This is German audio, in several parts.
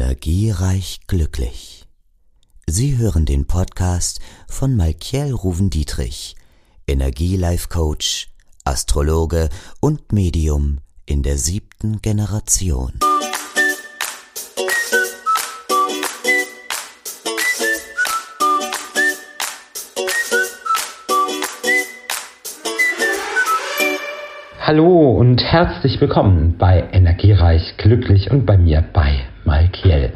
Energiereich glücklich. Sie hören den Podcast von Malkiel Ruven-Dietrich, Energielife-Coach, Astrologe und Medium in der siebten Generation. Hallo und herzlich willkommen bei Energiereich Glücklich und bei mir bei Malkiel.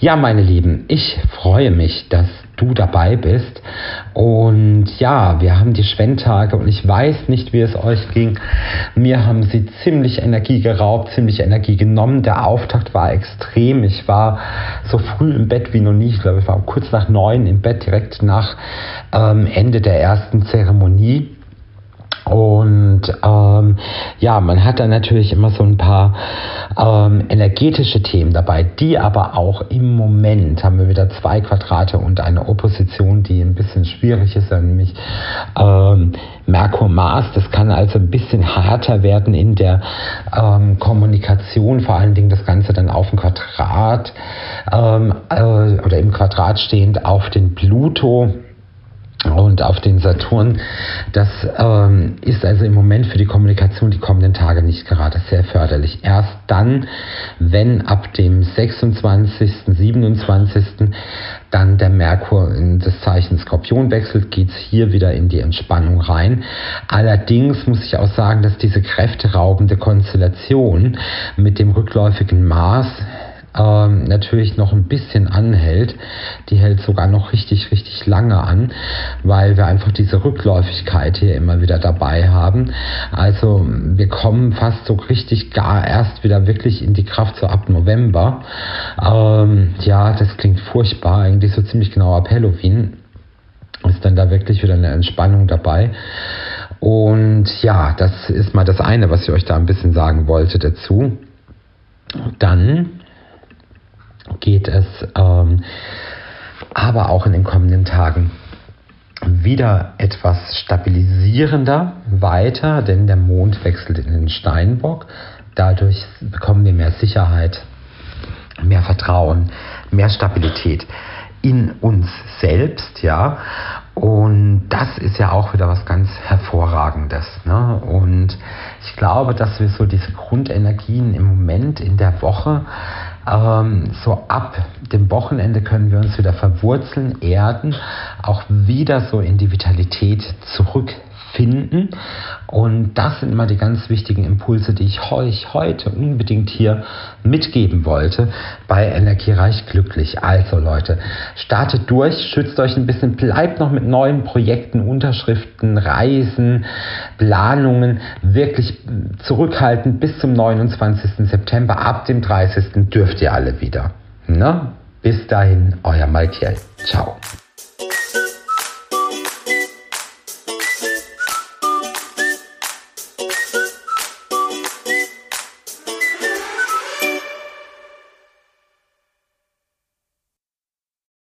Ja, meine Lieben, ich freue mich, dass du dabei bist. Und ja, wir haben die Schwenntage und ich weiß nicht, wie es euch ging. Mir haben sie ziemlich Energie geraubt, ziemlich Energie genommen. Der Auftakt war extrem. Ich war so früh im Bett wie noch nie. Ich glaube, ich war kurz nach neun im Bett, direkt nach ähm, Ende der ersten Zeremonie. Und ähm, ja, man hat dann natürlich immer so ein paar ähm, energetische Themen dabei, die aber auch im Moment haben wir wieder zwei Quadrate und eine Opposition, die ein bisschen schwierig ist, nämlich ähm, Merkur-Mars. Das kann also ein bisschen härter werden in der ähm, Kommunikation, vor allen Dingen das Ganze dann auf dem Quadrat ähm, äh, oder im Quadrat stehend auf den Pluto und auf den Saturn. Das ähm, ist also im Moment für die Kommunikation die kommenden Tage nicht gerade sehr förderlich. Erst dann, wenn ab dem 26., 27. dann der Merkur in das Zeichen Skorpion wechselt, geht's hier wieder in die Entspannung rein. Allerdings muss ich auch sagen, dass diese kräfteraubende Konstellation mit dem rückläufigen Mars ähm, natürlich noch ein bisschen anhält. Die hält sogar noch richtig, richtig lange an, weil wir einfach diese Rückläufigkeit hier immer wieder dabei haben. Also wir kommen fast so richtig gar erst wieder wirklich in die Kraft so ab November. Ähm, ja, das klingt furchtbar, eigentlich so ziemlich genau ab Halloween ist dann da wirklich wieder eine Entspannung dabei. Und ja, das ist mal das eine, was ich euch da ein bisschen sagen wollte dazu. Dann geht es ähm, aber auch in den kommenden Tagen wieder etwas stabilisierender weiter, denn der Mond wechselt in den Steinbock. Dadurch bekommen wir mehr Sicherheit, mehr Vertrauen, mehr Stabilität in uns selbst, ja. Und das ist ja auch wieder was ganz Hervorragendes. Ne? Und ich glaube, dass wir so diese Grundenergien im Moment in der Woche ähm, so ab dem Wochenende können wir uns wieder verwurzeln, erden, auch wieder so in die Vitalität zurück finden. Und das sind mal die ganz wichtigen Impulse, die ich euch heute unbedingt hier mitgeben wollte bei Energiereich Glücklich. Also Leute, startet durch, schützt euch ein bisschen, bleibt noch mit neuen Projekten, Unterschriften, Reisen, Planungen wirklich zurückhalten bis zum 29. September. Ab dem 30. dürft ihr alle wieder. Na? Bis dahin, euer Malkiel. Ciao.